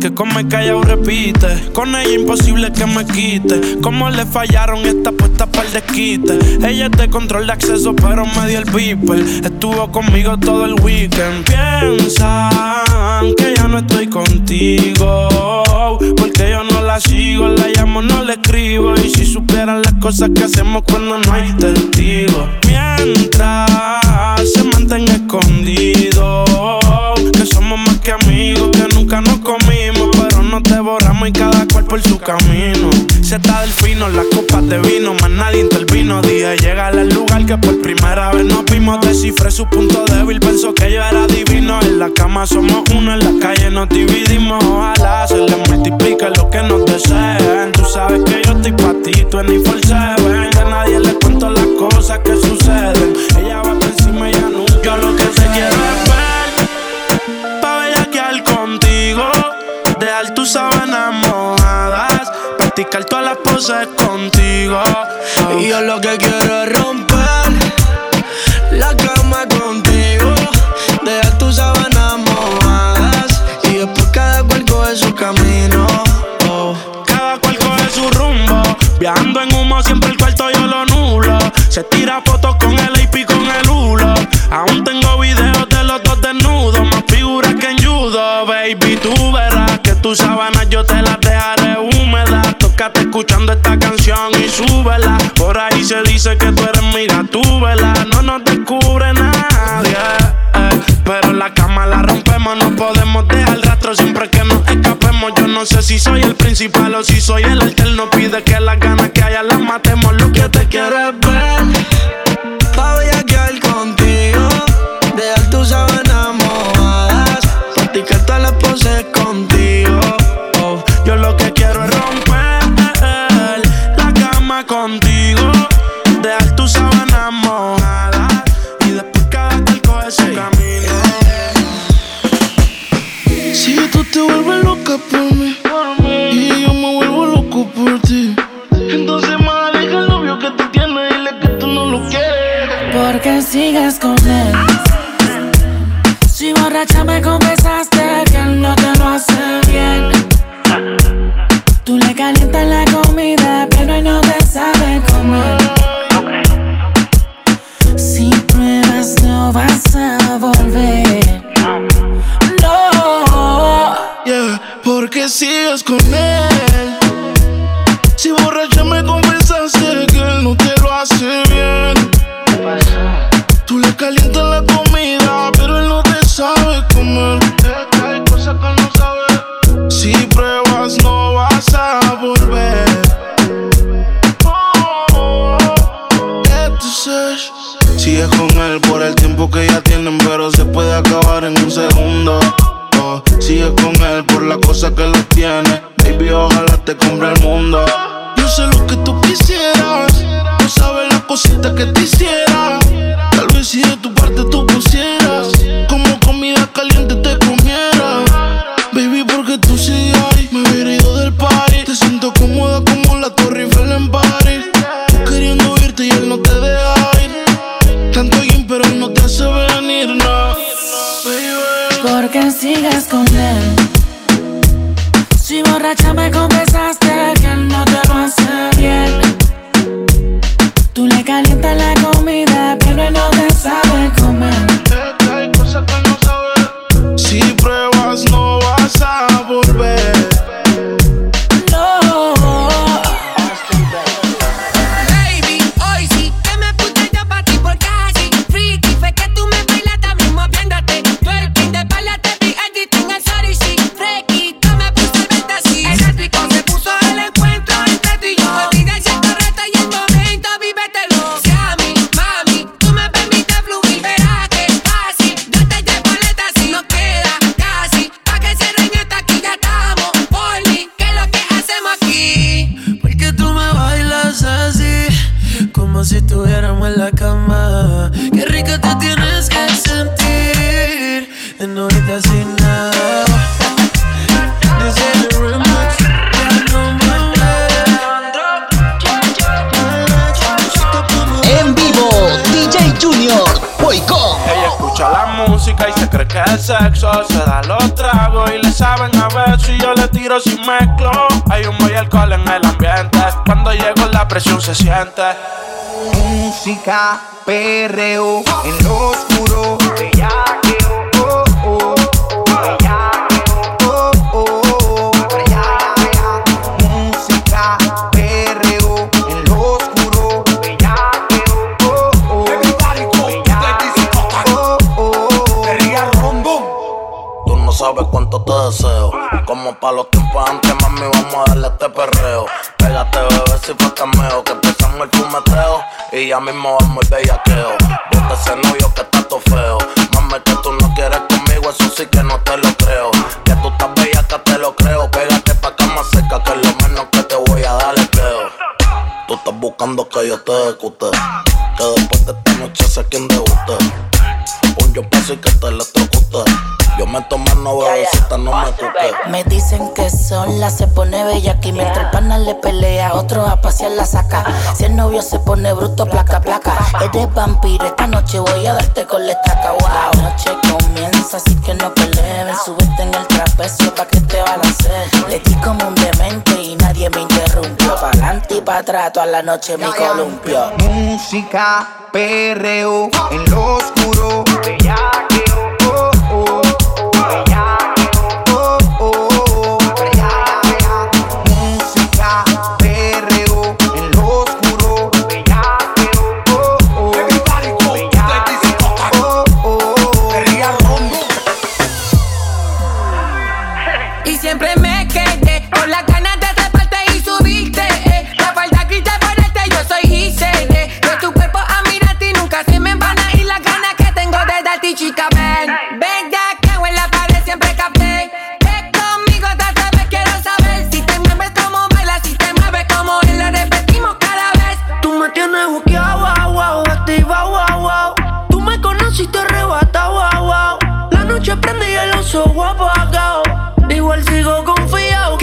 que come callado repite. Con ella imposible que me quite. Como le fallaron esta puesta para el desquite. Ella es de control de acceso, pero me dio el beeper. Estuvo conmigo todo el weekend. Piensan que ya no estoy contigo. Porque yo no la sigo, la llamo, no le escribo. Y si supieran las cosas que hacemos cuando no hay testigos. Mientras se mantenga escondido. Que somos más que amigos, que nunca nos comimos. Pero no te borramos y cada cual por su camino. Se está del fino, las copas de vino, más nadie intervino. Dije, llega al lugar que por primera vez nos vimos. Descifré su punto débil, pensó que yo era divino. En la cama somos uno, en la calle nos dividimos. Ojalá se le multiplique lo que nos deseen. Tú sabes que yo estoy pa' ti, tú en. A nadie le cuento las cosas que poses contigo. Y yo lo que quiero es romper la cama contigo. Dejar tus sábanas mojadas y después cada cual coge su camino. Cada cual coge su rumbo. Viajando en humo, siempre el cuarto yo lo nulo. Se tira fotos con el AP con el hulo. Aún tengo videos de los dos desnudos. Más figuras que en judo, baby. Tú verás que tus sábanas súbela. Por ahí se dice que tú eres mi gatúbela. No nos descubre nadie. eh. Pero la cama la rompemos, no podemos dejar rastro siempre que nos escapemos. Yo no sé si soy el principal o si soy el alterno. Pide que las ganas Sigues con él. Si borracha me confesaste cómoda como la Torre Eiffel en París. Queriendo irte y él no te deja ir. Tanto bien, pero él no te hace venir, no. Baby. Porque sigues con él. Si borracha me que el sexo se da los tragos y le saben a ver si yo le tiro sin mezclo. Hay un y alcohol en el ambiente. Cuando llego la presión se siente. Música, perreo, en lo oscuro, Para los tiempos antes, mami, vamos a darle este perreo. Pégate, bebé, si cameo. Que empezamos el fumeteo y ya mismo vamos el bellaqueo. Bota ese novio que está todo feo. Mami, que tú no quieres conmigo, eso sí que no te lo creo. Que tú estás bella, que te lo creo. Pégate pa' cama seca, que es lo menos que te voy a dar el creo. Tú estás buscando que yo te ejecute. Que después de esta noche sé quién guste. Un yo paso y que te electrocute. Yo me tomo no bebecita, no me toque. Me dicen que sola se pone bella aquí mientras el pana le pelea, otro a pasear la saca. Si el novio se pone bruto, placa, placa. Eres vampiro, esta noche voy a darte con la estaca. Wow, la noche comienza, así que no peleen. Subiste en el trapecio pa' que te balancee. Le di como un demente y nadie me interrumpió. Pa' adelante y pa' atrás, toda la noche me columpio. Música, perreo, en lo oscuro,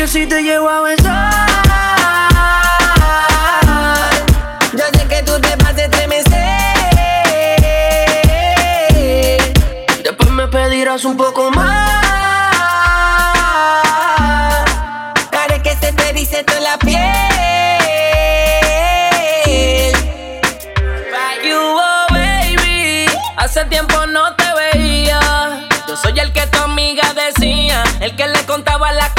si te llevo a besar. Yo sé que tú te vas a estremecer. Después me pedirás un poco más. Haré que se te dice toda la piel. You, oh, baby. Hace tiempo no te veía. Yo soy el que tu amiga decía. El que le contaba las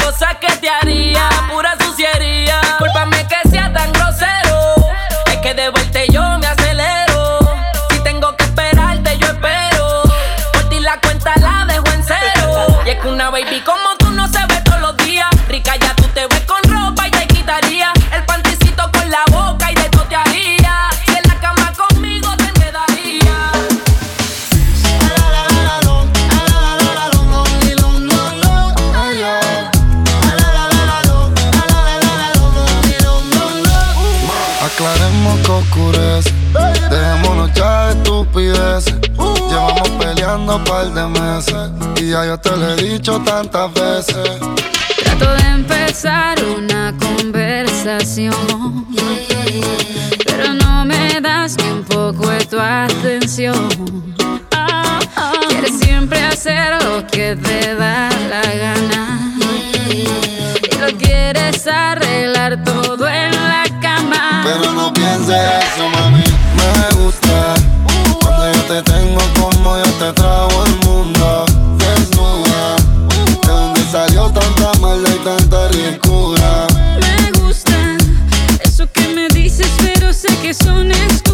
par de meses. Y ya yo te lo he dicho tantas veces. Trato de empezar una conversación, pero no me das ni un poco de tu atención. Quieres siempre hacer lo que te da la gana y lo quieres arreglar todo en la cama. Pero no pienses eso, mami. Me gusta te tengo como yo te trago el mundo. Desnuda, de donde salió tanta maldad y tanta ricura. Me gusta eso que me dices, pero sé que son excusas.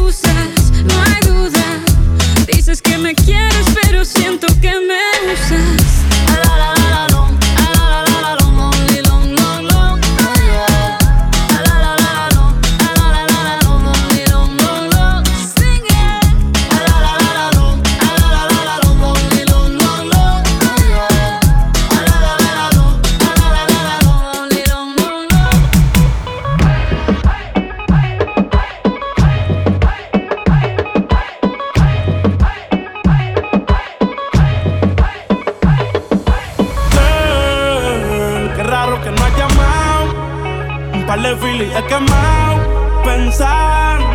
Par de he quemado. Pensando en ti,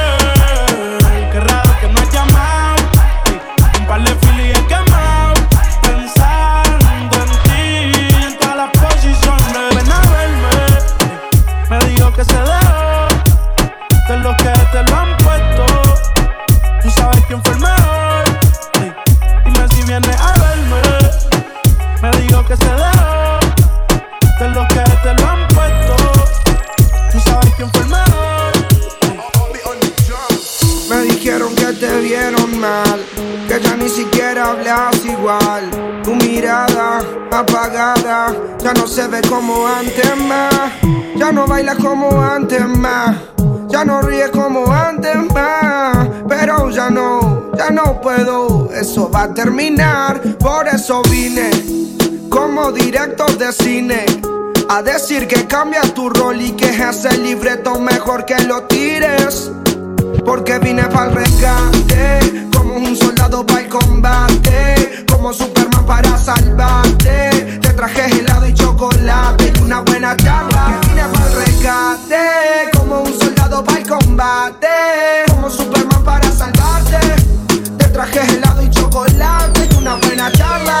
de los que te lo han puesto. Tú sabes quién fue el mejor. Ey, Dime si vienes a verme. Me dijo que se dejó de los que te lo han puesto. Tú sabes quién fue el mejor. Me dijeron que te vieron mal, que ya ni siquiera hablas igual. Tu mirada apagada ya no se ve como antes más. Ya no bailas como antes más. A terminar. Por eso vine como director de cine. A decir que cambias tu rol y que ese libreto mejor que lo tires. Porque vine para el rescate, como un soldado para el combate, como Superman para salvarte. Te traje helado y chocolate y una buena charla. Vine para el rescate, como un soldado para el combate, como Superman y una buena charla.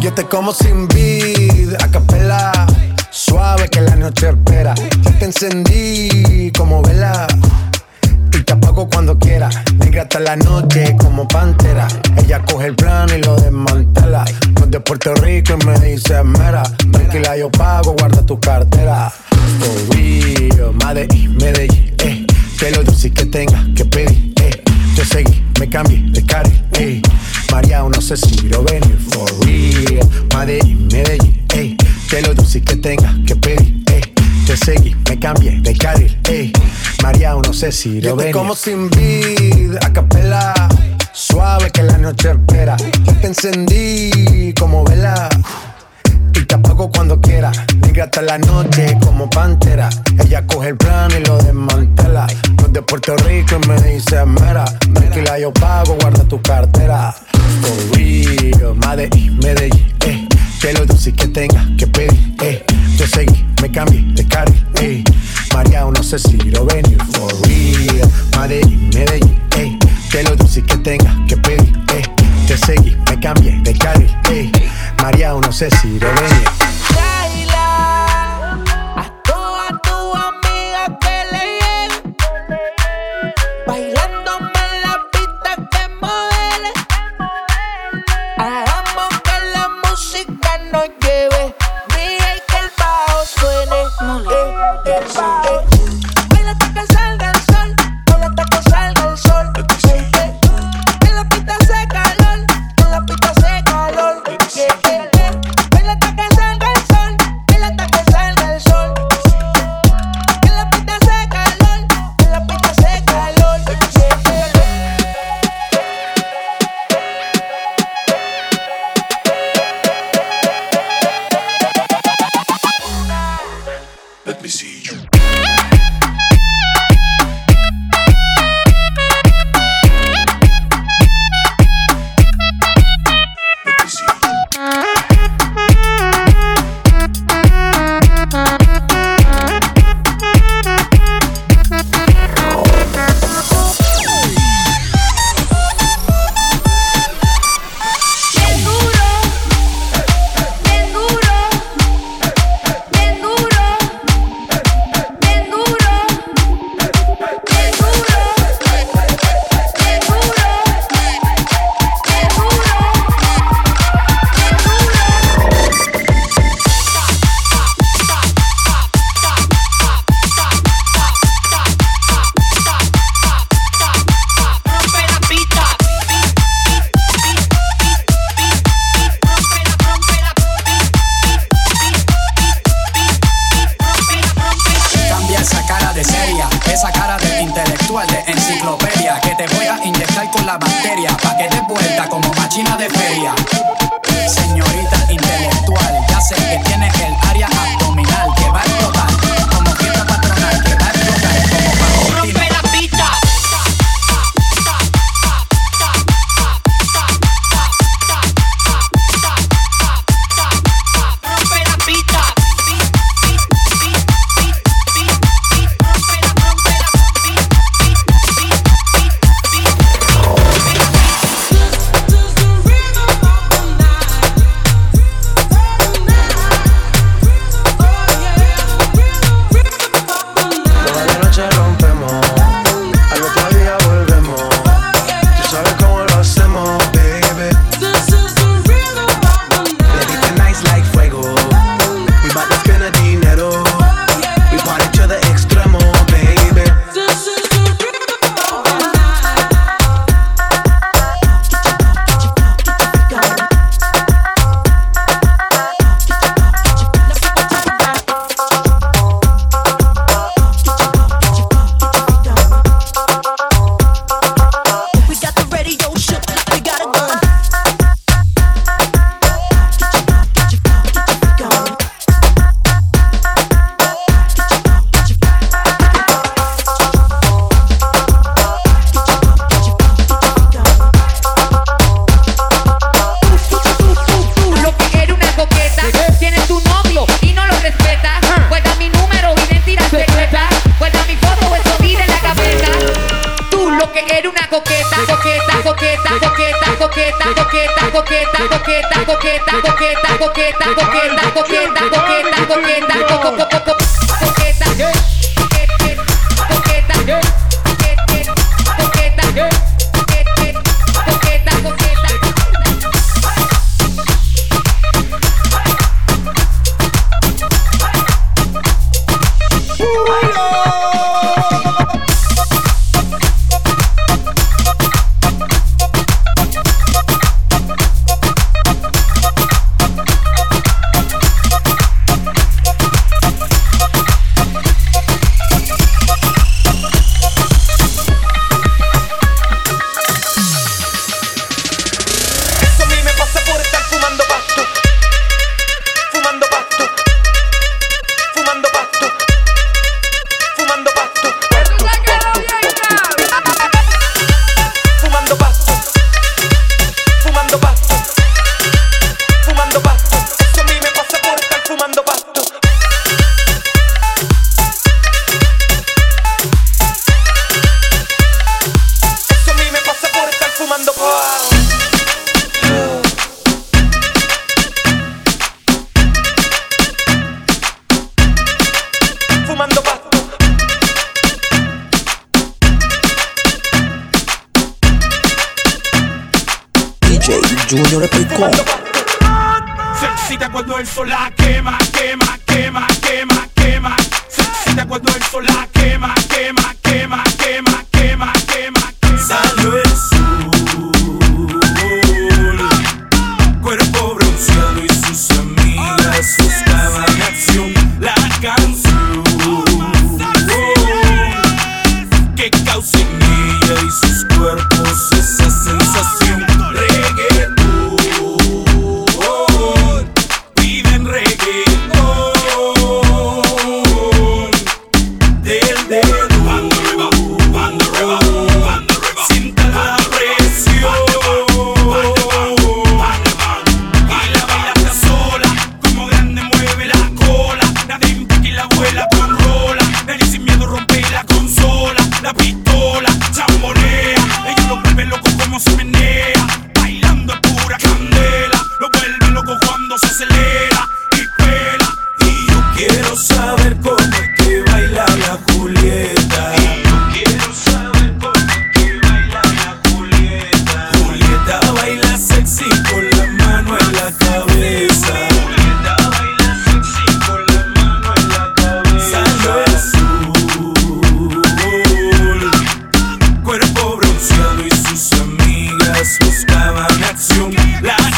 Yo te como sin vid, a capela. Suave que la noche espera. Ya te encendí como vela. Y te apago cuando quiera. Negra hasta la noche como pantera. Ella coge el plano y lo desmantela. No de Puerto Rico y me dice mera. Tranquila, yo pago, guarda tu cartera. For real, Madrid, Medellín, eh. Que lo dulce que tenga que pedir, eh. Yo seguí, me cambié de carril, eh. María, no sé si lo venir. For real, Madrid, Medellín, eh. Que lo dulce que tenga que pedir, eh. Te seguí, me cambié de carril, ey. María, no sé si lo ven. como sin vid, a capela. Suave que la noche espera. Ya te encendí como vela. Y te apago cuando quiera. Negra hasta la noche como pantera. Ella coge el plano y lo desmantela. No de Puerto Rico y me dice mera. Tranquila, yo pago, guarda tu cartera. For real, Madrid, Medellín, eh. Que lo dulce que tenga que pedir, eh. Yo seguí, me cambié de carril, eh. María, no sé si lo venir. For real, Madrid, Medellín, eh. Que lo dulce que tenga que pedir, eh. Te seguí, me cambié de carril, eh. María, no sé si lo venir. Feria.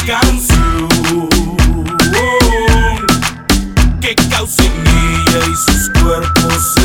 canción que cause en ella y sus cuerpos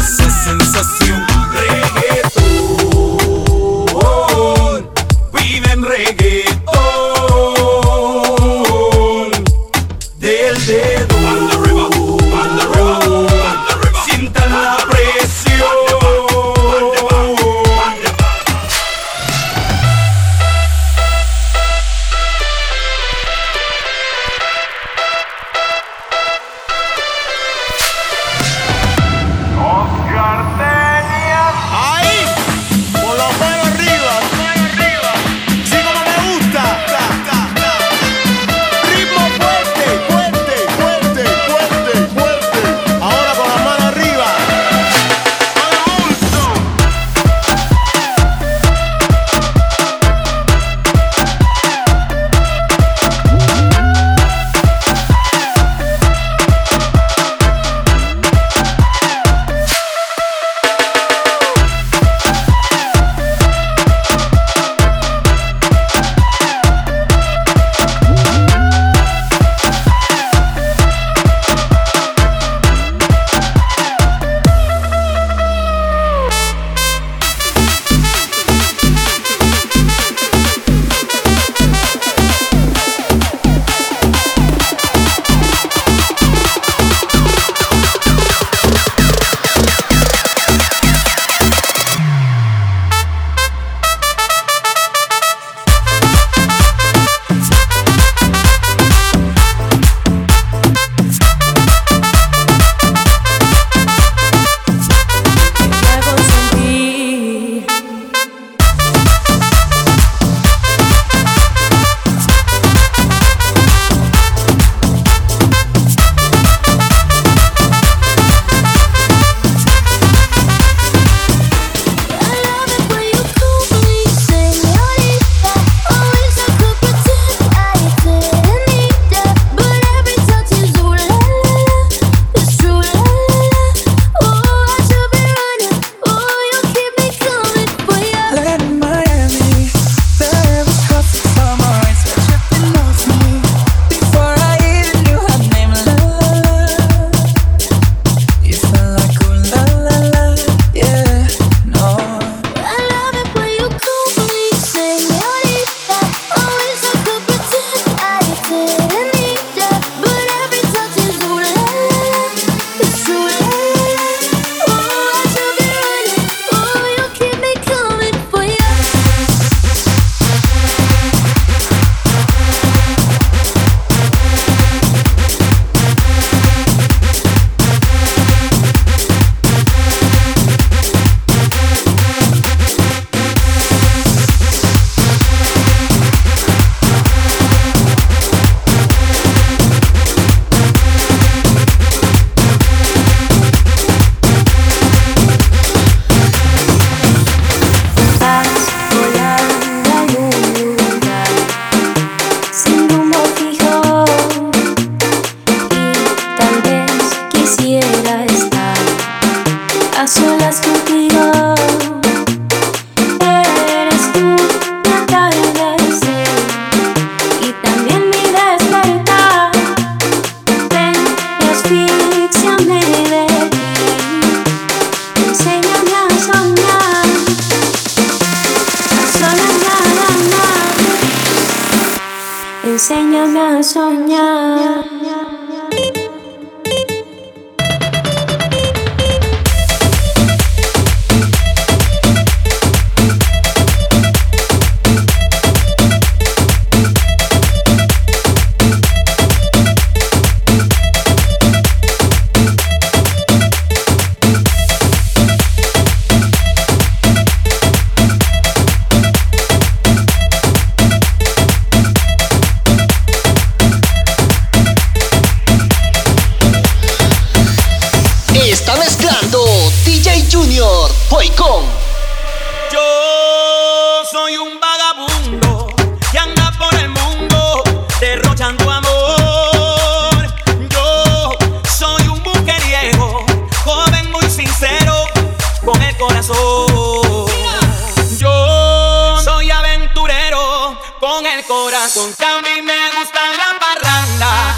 con el corazón. Que a mí me gusta la parranda.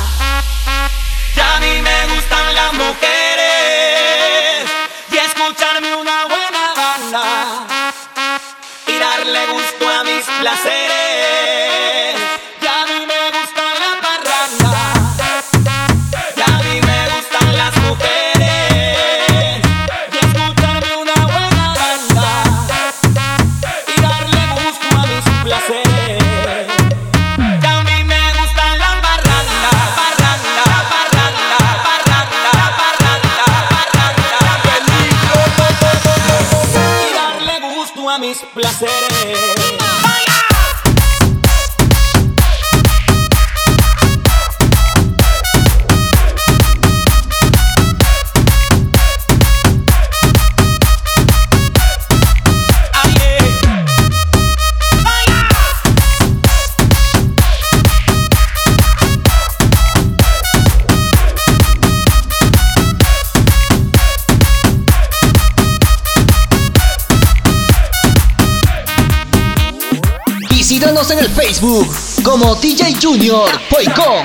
Ya a mí me Síguenos en el Facebook como DJ Junior Poicón.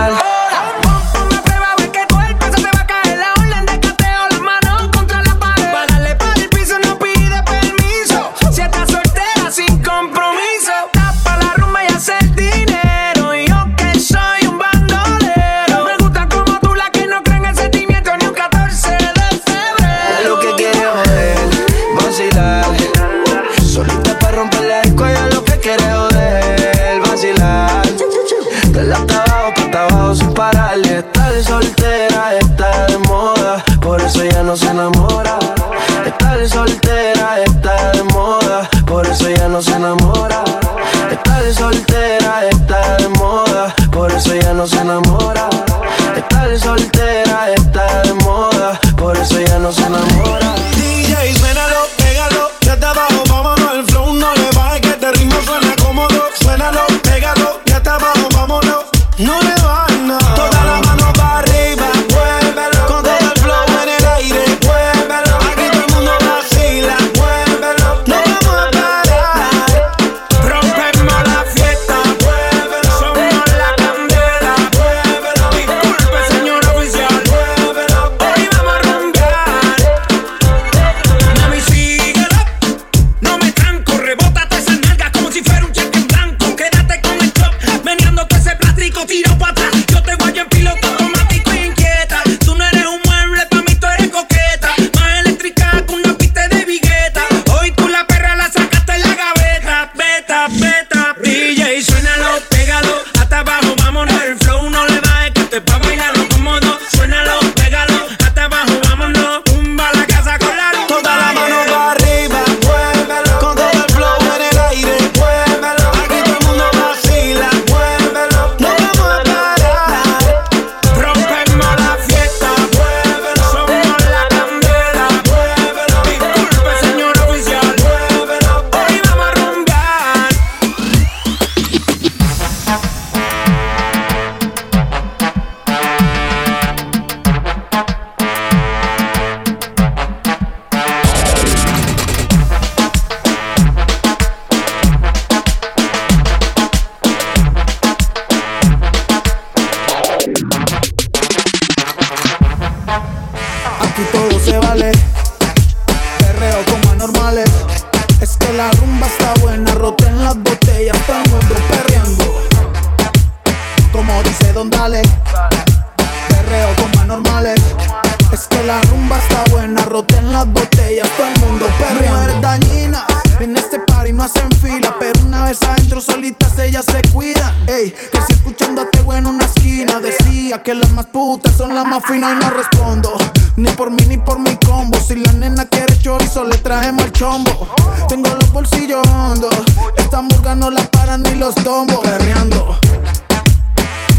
no se enamora. Estar soltero respondo. Ni por mí ni por mi combo. Si la nena quiere chorizo, le trajemos el chombo. Tengo los bolsillos hondos. Esta hamburga no la paran ni los tombos. Perreando.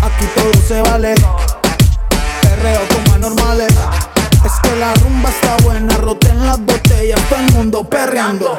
Aquí todo se vale. Perreo como anormales. Es que la rumba está buena. Roten las botellas. Todo el mundo perreando.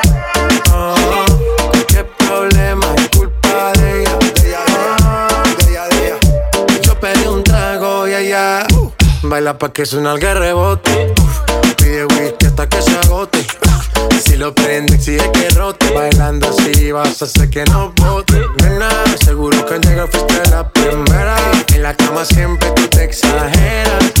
Baila pa' que suena el rebote. Pide whisky hasta que se agote. Si lo prende, exige que rote. Bailando así vas a hacer que no bote. Nena, seguro que al llegar fuiste la primera. En la cama siempre tú te exageras.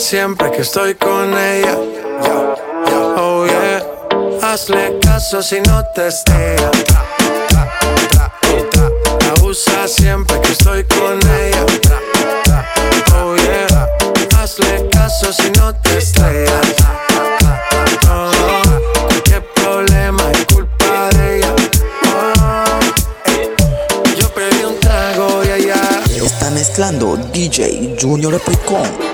Siempre que estoy con ella. Oh yeah, hazle caso si no te estrellas. Abusa siempre que estoy con ella. Oh yeah, hazle caso si no te estrellas. Oh, qué problema es culpa de ella. Oh, yo pedí un trago y ella. Está mezclando DJ Junior Picón.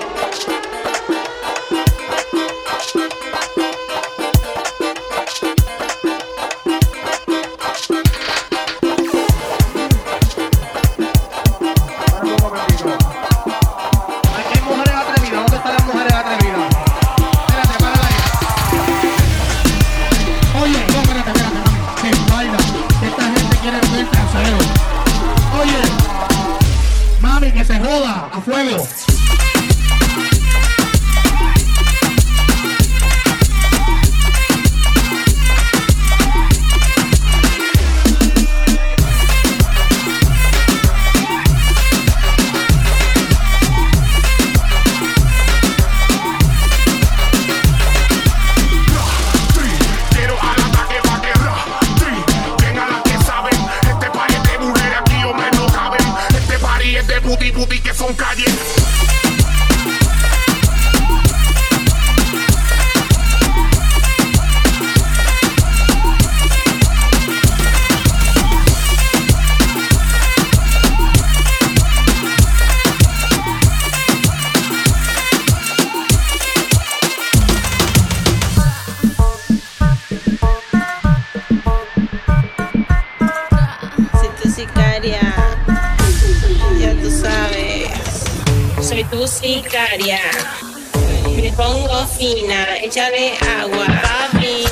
Me pongo fina, échale agua, papi,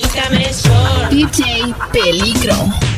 quítame el short. DJ Peligro.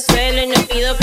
Suelo y no pido